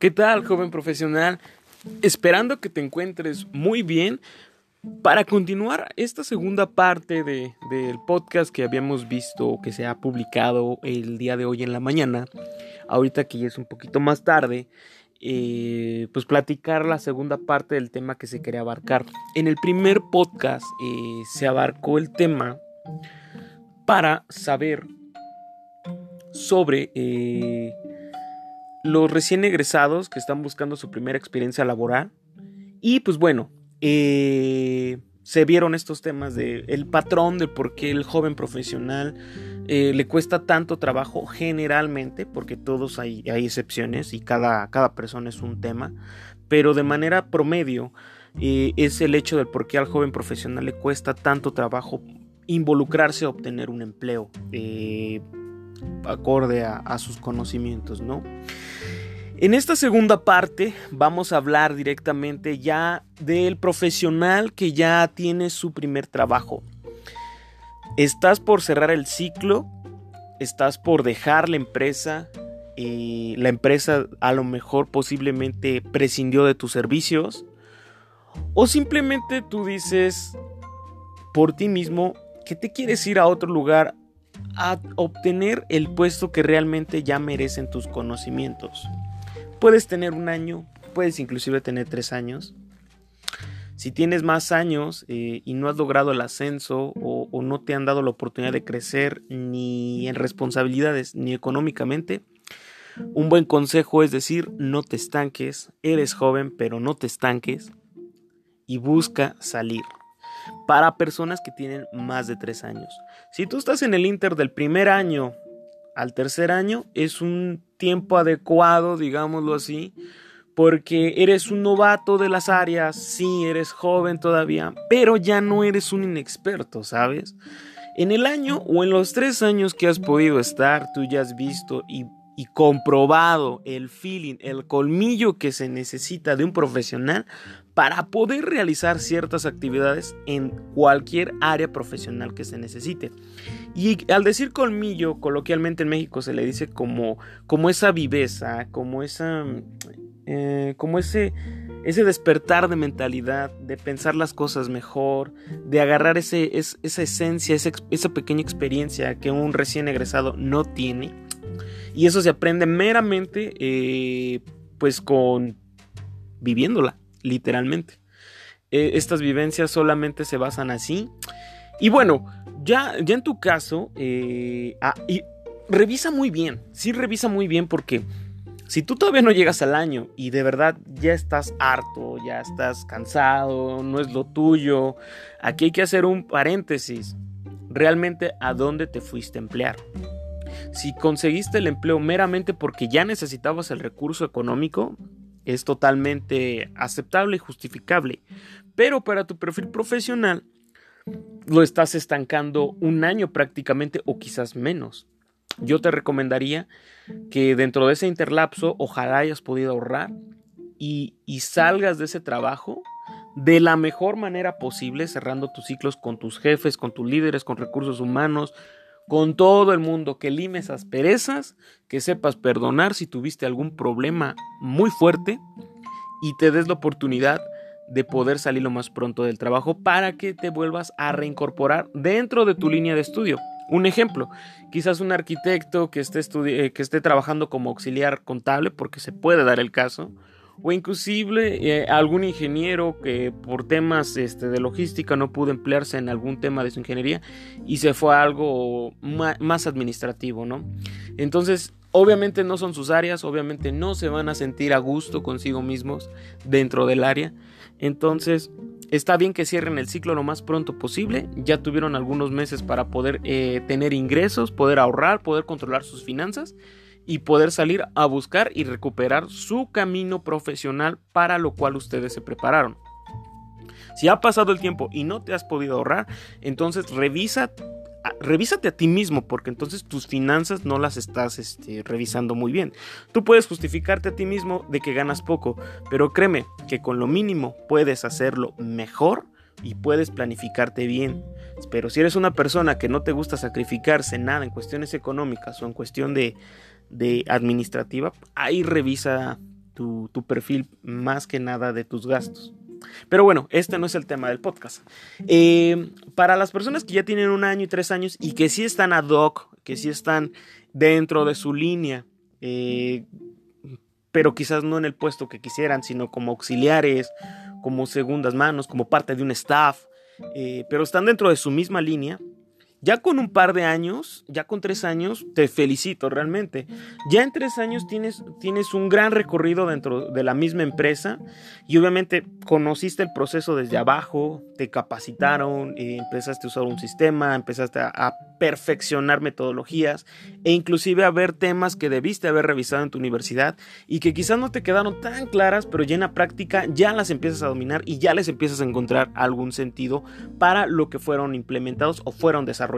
¿Qué tal, joven profesional? Esperando que te encuentres muy bien para continuar esta segunda parte de, del podcast que habíamos visto que se ha publicado el día de hoy en la mañana, ahorita que ya es un poquito más tarde, eh, pues platicar la segunda parte del tema que se quería abarcar. En el primer podcast eh, se abarcó el tema para saber sobre eh, los recién egresados que están buscando su primera experiencia laboral. Y pues bueno, eh, se vieron estos temas de el patrón de por qué el joven profesional eh, le cuesta tanto trabajo generalmente, porque todos hay, hay excepciones y cada, cada, persona es un tema, pero de manera promedio eh, es el hecho del por qué al joven profesional le cuesta tanto trabajo involucrarse a obtener un empleo acorde a, a sus conocimientos, ¿no? En esta segunda parte vamos a hablar directamente ya del profesional que ya tiene su primer trabajo. Estás por cerrar el ciclo, estás por dejar la empresa, y la empresa a lo mejor posiblemente prescindió de tus servicios, o simplemente tú dices por ti mismo que te quieres ir a otro lugar a obtener el puesto que realmente ya merecen tus conocimientos. Puedes tener un año, puedes inclusive tener tres años. Si tienes más años eh, y no has logrado el ascenso o, o no te han dado la oportunidad de crecer ni en responsabilidades ni económicamente, un buen consejo es decir, no te estanques, eres joven pero no te estanques y busca salir. Para personas que tienen más de tres años. Si tú estás en el Inter del primer año al tercer año, es un tiempo adecuado, digámoslo así, porque eres un novato de las áreas, sí, eres joven todavía, pero ya no eres un inexperto, ¿sabes? En el año o en los tres años que has podido estar, tú ya has visto y, comprobado el feeling, el colmillo que se necesita de un profesional para poder realizar ciertas actividades en cualquier área profesional que se necesite. Y al decir colmillo, coloquialmente en México se le dice como, como esa viveza, como esa... Eh, como ese, ese despertar de mentalidad, de pensar las cosas mejor, de agarrar ese, esa esencia, esa, esa pequeña experiencia que un recién egresado no tiene. Y eso se aprende meramente eh, pues con viviéndola literalmente. Eh, estas vivencias solamente se basan así. Y bueno, ya, ya en tu caso, eh, ah, y revisa muy bien, sí revisa muy bien porque si tú todavía no llegas al año y de verdad ya estás harto, ya estás cansado, no es lo tuyo, aquí hay que hacer un paréntesis. Realmente a dónde te fuiste a emplear. Si conseguiste el empleo meramente porque ya necesitabas el recurso económico, es totalmente aceptable y justificable. Pero para tu perfil profesional lo estás estancando un año prácticamente o quizás menos. Yo te recomendaría que dentro de ese interlapso ojalá hayas podido ahorrar y, salgas de ese trabajo de la mejor manera posible, cerrando tus ciclos con tus jefes, con tus líderes, con recursos humanos, con todo el mundo, que limes asperezas, que sepas perdonar si tuviste algún problema muy fuerte y te des la oportunidad de poder salir lo más pronto del trabajo para que te vuelvas a reincorporar dentro de tu línea de estudio. Un ejemplo, quizás un arquitecto que esté, eh, que esté trabajando como auxiliar contable, porque se puede dar el caso, o inclusive eh, algún ingeniero que por temas este, de logística no pudo emplearse en algún tema de su ingeniería y se fue a algo más administrativo, ¿no? Entonces, obviamente no son sus áreas, obviamente no se van a sentir a gusto consigo mismos dentro del área. Entonces, está bien que cierren el ciclo lo más pronto posible. Ya tuvieron algunos meses para poder eh, tener ingresos, poder ahorrar, poder controlar sus finanzas y poder salir a buscar y recuperar su camino profesional para lo cual ustedes se prepararon. Si ha pasado el tiempo y no te has podido ahorrar, entonces revisa revísate a ti mismo porque entonces tus finanzas no las estás este, revisando muy bien. Tú puedes justificarte a ti mismo de que ganas poco, pero créeme que con lo mínimo puedes hacerlo mejor y puedes planificarte bien. Pero si eres una persona que no te gusta sacrificarse nada en cuestiones económicas o en cuestión de, de administrativa, ahí revisa tu, perfil más que nada de tus gastos. Pero bueno, este no es el tema del podcast. Eh, para las personas que ya tienen un año y tres años y que sí están ad hoc, que sí están dentro de su línea, eh, pero quizás no en el puesto que quisieran, sino como auxiliares, como segundas manos, como parte de un staff, eh, pero están dentro de su misma línea, ya con un par de años, ya con tres años, te felicito realmente. Ya en tres años tienes, tienes un gran recorrido dentro de la misma empresa y obviamente conociste el proceso desde abajo, te capacitaron, eh, empezaste a usar un sistema, empezaste a, perfeccionar metodologías e inclusive a ver temas que debiste haber revisado en tu universidad y que quizás no te quedaron tan claras, pero ya en la práctica ya las empiezas a dominar y ya les empiezas a encontrar algún sentido para lo que fueron implementados o fueron desarrollados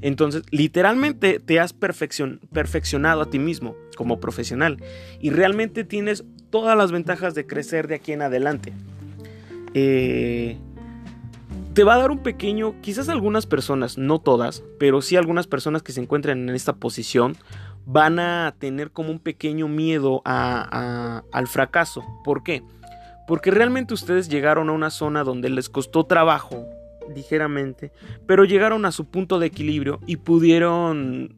entonces, literalmente te has perfeccionado a ti mismo como profesional y realmente tienes todas las ventajas de crecer de aquí en adelante. Eh, te va a dar un pequeño, quizás algunas personas, no todas, pero sí algunas personas que se encuentran en esta posición van a tener como un pequeño miedo al fracaso. ¿Por qué? Porque realmente ustedes llegaron a una zona donde les costó trabajo ligeramente, pero llegaron a su punto de equilibrio y pudieron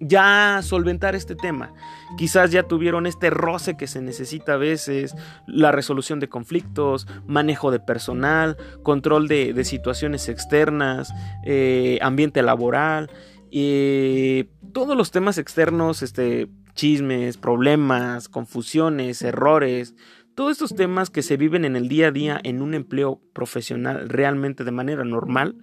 ya solventar este tema. Quizás ya tuvieron este roce que se necesita a veces, la resolución de conflictos, manejo de personal, control de, situaciones externas, eh, ambiente laboral, y todos los temas externos, este, chismes, problemas, confusiones, errores, todos estos temas que se viven en el día a día en un empleo profesional realmente de manera normal,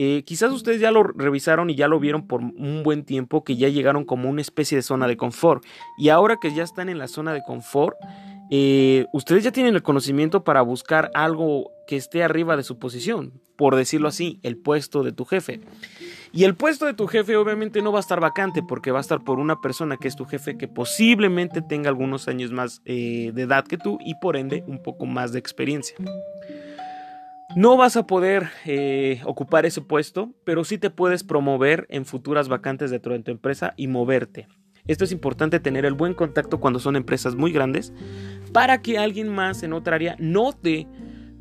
eh, quizás ustedes ya lo revisaron y ya lo vieron por un buen tiempo, que ya llegaron como una especie de zona de confort. Y ahora que ya están en la zona de confort, eh, ustedes ya tienen el conocimiento para buscar algo que esté arriba de su posición, por decirlo así, el puesto de tu jefe. Y el puesto de tu jefe obviamente no va a estar vacante porque va a estar por una persona que es tu jefe que posiblemente tenga algunos años más eh, de edad que tú y por ende un poco más de experiencia. No vas a poder eh, ocupar ese puesto, pero sí te puedes promover en futuras vacantes dentro de tu empresa y moverte. Esto es importante tener el buen contacto cuando son empresas muy grandes para que alguien más en otra área note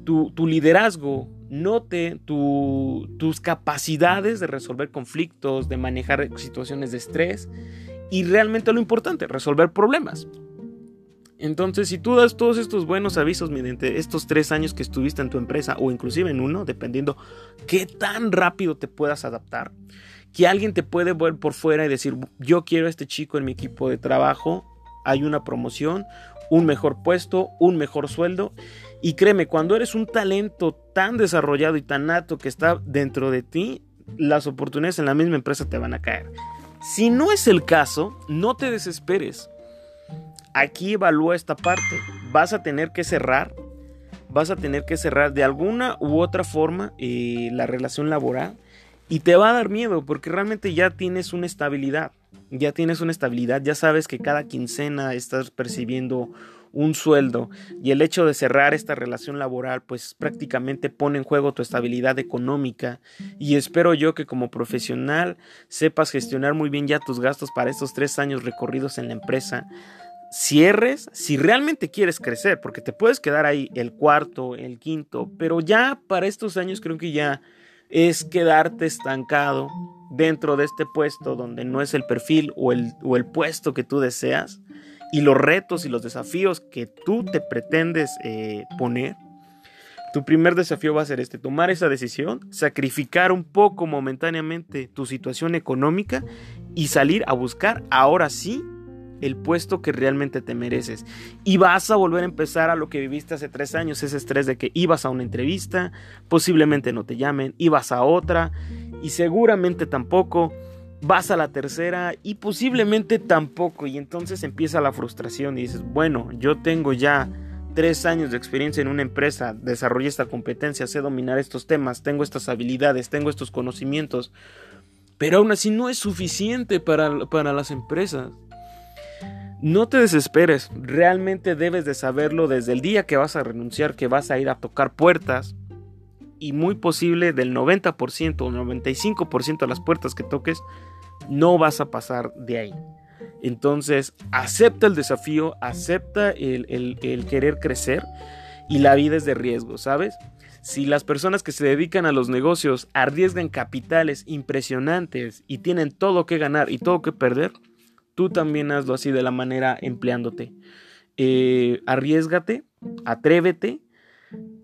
tu, liderazgo note tus capacidades de resolver conflictos, de manejar situaciones de estrés y realmente lo importante, resolver problemas. Entonces, si tú das todos estos buenos avisos mediante estos tres años que estuviste en tu empresa o inclusive en uno, dependiendo qué tan rápido te puedas adaptar, que alguien te puede ver por fuera y decir, yo quiero a este chico en mi equipo de trabajo, hay una promoción, un mejor puesto, un mejor sueldo y créeme, cuando eres un talento tan desarrollado y tan nato que está dentro de ti, las oportunidades en la misma empresa te van a caer. Si no es el caso, no te desesperes. Aquí evalúa esta parte. Vas a tener que cerrar. Vas a tener que cerrar de alguna u otra forma eh, la relación laboral. Y te va a dar miedo porque realmente ya tienes una estabilidad. Ya tienes una estabilidad. Ya sabes que cada quincena estás percibiendo un sueldo y el hecho de cerrar esta relación laboral pues prácticamente pone en juego tu estabilidad económica y espero yo que como profesional sepas gestionar muy bien ya tus gastos para estos tres años recorridos en la empresa cierres si realmente quieres crecer, porque te puedes quedar ahí el cuarto, el quinto, pero ya para estos años creo que ya es quedarte estancado dentro de este puesto donde no es el perfil o el, o el puesto que tú deseas y los retos y los desafíos que tú te pretendes eh, poner, tu primer desafío va a ser este, tomar esa decisión, sacrificar un poco momentáneamente tu situación económica y salir a buscar ahora sí el puesto que realmente te mereces. Y vas a volver a empezar a lo que viviste hace tres años, ese estrés de que ibas a una entrevista, posiblemente no te llamen, ibas a otra y seguramente tampoco vas a la tercera y posiblemente tampoco. Y entonces empieza la frustración y dices, bueno, yo tengo ya tres años de experiencia en una empresa, desarrollé esta competencia, sé dominar estos temas, tengo estas habilidades, tengo estos conocimientos, pero aún así no es suficiente para, para las empresas. No te desesperes, realmente debes de saberlo desde el día que vas a renunciar, que vas a ir a tocar puertas, y muy posible del 90% o 95% de las puertas que toques, no vas a pasar de ahí. Entonces, acepta el desafío, acepta el, el, querer crecer y la vida es de riesgo, ¿sabes? Si las personas que se dedican a los negocios arriesgan capitales impresionantes y tienen todo que ganar y todo que perder, tú también hazlo así de la manera empleándote. Eh, arriesgate, atrévete,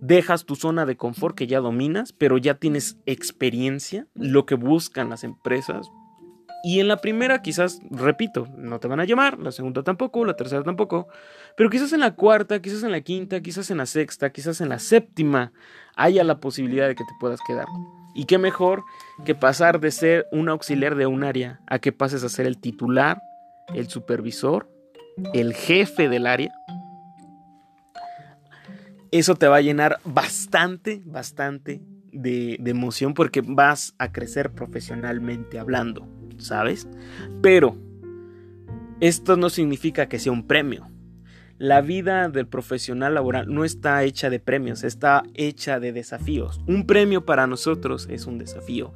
dejas tu zona de confort que ya dominas, pero ya tienes experiencia, lo que buscan las empresas. Y en la primera quizás, repito, no te van a llamar, la segunda tampoco, la tercera tampoco, pero quizás en la cuarta, quizás en la quinta, quizás en la sexta, quizás en la séptima, haya la posibilidad de que te puedas quedar. Y qué mejor que pasar de ser un auxiliar de un área a que pases a ser el titular, el supervisor, el jefe del área eso te va a llenar bastante, bastante de, emoción porque vas a crecer profesionalmente hablando, ¿sabes? Pero esto no significa que sea un premio. La vida del profesional laboral no está hecha de premios, está hecha de desafíos. Un premio para nosotros es un desafío.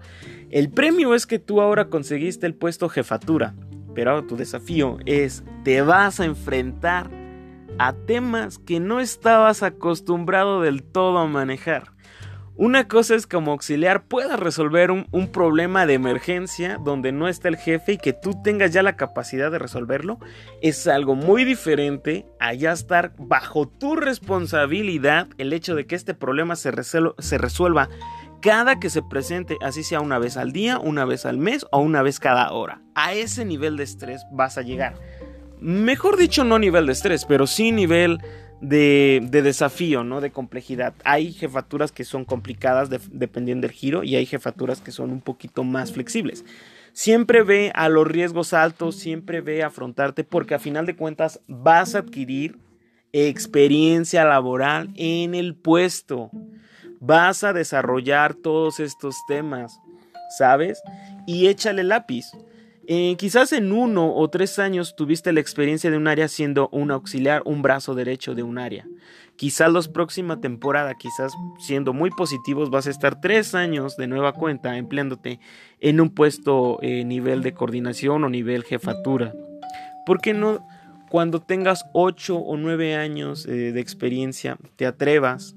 El premio es que tú ahora conseguiste el puesto jefatura, pero tu desafío es, te vas a enfrentar a temas que no estabas acostumbrado del todo a manejar. Una cosa es como auxiliar puedas resolver un, problema de emergencia donde no está el jefe y que tú tengas ya la capacidad de resolverlo. Es algo muy diferente a ya estar bajo tu responsabilidad el hecho de que este problema se, se resuelva cada que se presente, así sea una vez al día, una vez al mes o una vez cada hora. A ese nivel de estrés vas a llegar mejor dicho, no nivel de estrés, pero sí nivel de, desafío, ¿no? De complejidad. Hay jefaturas que son complicadas dependiendo del giro y hay jefaturas que son un poquito más flexibles. Siempre ve a los riesgos altos, siempre ve a afrontarte porque a final de cuentas vas a adquirir experiencia laboral en el puesto. Vas a desarrollar todos estos temas, ¿sabes? Y échale lápiz. Eh, quizás en uno o tres años tuviste la experiencia de un área siendo un auxiliar, un brazo derecho de un área. Quizás la próxima temporada, quizás siendo muy positivos, vas a estar tres años de nueva cuenta empleándote en un puesto eh, nivel de coordinación o nivel jefatura. ¿Por qué no cuando tengas ocho o nueve años eh, de experiencia te atrevas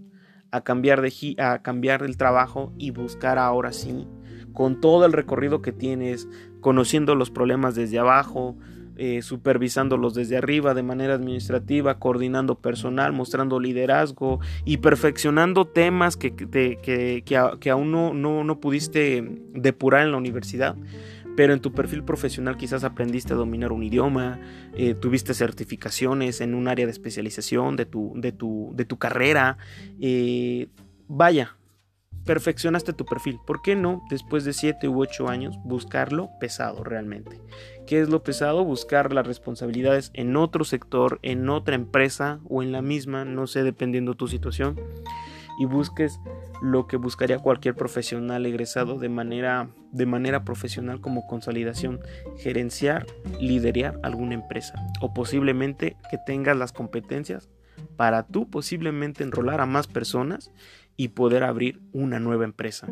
a cambiar, de, a cambiar el trabajo y buscar ahora sí, con todo el recorrido que tienes, conociendo los problemas desde abajo, eh, supervisándolos desde arriba de manera administrativa, coordinando personal, mostrando liderazgo y perfeccionando temas que, que, aún no, no, pudiste depurar en la universidad. Pero en tu perfil profesional quizás aprendiste a dominar un idioma, eh, tuviste certificaciones en un área de especialización de tu, de tu, de tu carrera. Eh, vaya, perfeccionaste tu perfil. ¿Por qué no, después de 7 u 8 años, buscarlo pesado realmente? ¿Qué es lo pesado? Buscar las responsabilidades en otro sector, en otra empresa o en la misma, no sé, dependiendo tu situación. Y busques lo que buscaría cualquier profesional egresado de manera, de manera profesional como consolidación, gerenciar, liderar alguna empresa o posiblemente que tengas las competencias para tú posiblemente enrolar a más personas y poder abrir una nueva empresa.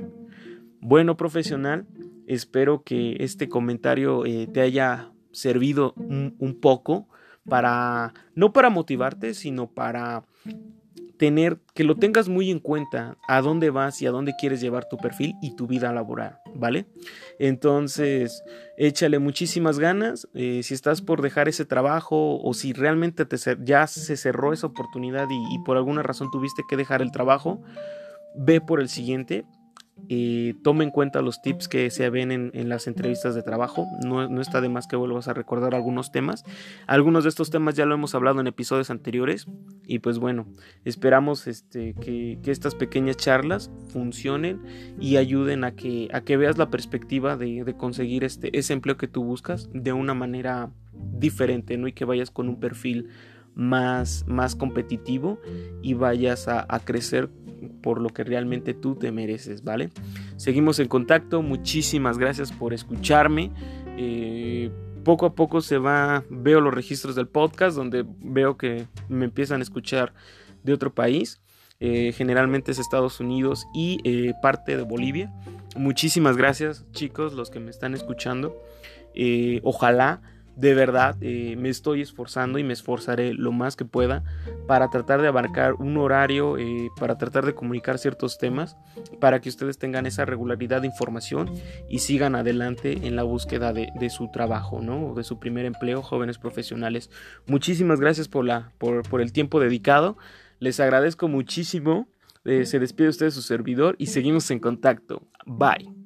Bueno, profesional, espero que este comentario eh, te haya servido un, poco para, no para motivarte, sino para tener, que lo tengas muy en cuenta a dónde vas y a dónde quieres llevar tu perfil y tu vida laboral, ¿vale? Entonces, échale muchísimas ganas. Eh, si estás por dejar ese trabajo o si realmente te, ya se cerró esa oportunidad y por alguna razón tuviste que dejar el trabajo, ve por el siguiente. Y toma en cuenta los tips que se ven en, las entrevistas de trabajo. No, está de más que vuelvas a recordar algunos temas. Algunos de estos temas ya lo hemos hablado en episodios anteriores. Y pues bueno, esperamos este, que, estas pequeñas charlas funcionen y ayuden a que, a que veas la perspectiva de, conseguir este, ese empleo que tú buscas de una manera diferente, ¿no? Y que vayas con un perfil más, más competitivo y vayas a, crecer por lo que realmente tú te mereces, ¿vale? Seguimos en contacto, muchísimas gracias por escucharme. Eh, poco a poco se va, veo los registros del podcast donde veo que me empiezan a escuchar de otro país. Eh, generalmente es Estados Unidos y eh, parte de Bolivia. Muchísimas gracias chicos los que me están escuchando. ojalá de verdad eh, me estoy esforzando y me esforzaré lo más que pueda para tratar de abarcar un horario, eh, para tratar de comunicar ciertos temas, para que ustedes tengan esa regularidad de información y sigan adelante en la búsqueda de, su trabajo, ¿no? De su primer empleo, jóvenes profesionales. Muchísimas gracias por, la, por, por el tiempo dedicado. Les agradezco muchísimo. Eh, se despide usted de su servidor y seguimos en contacto. Bye.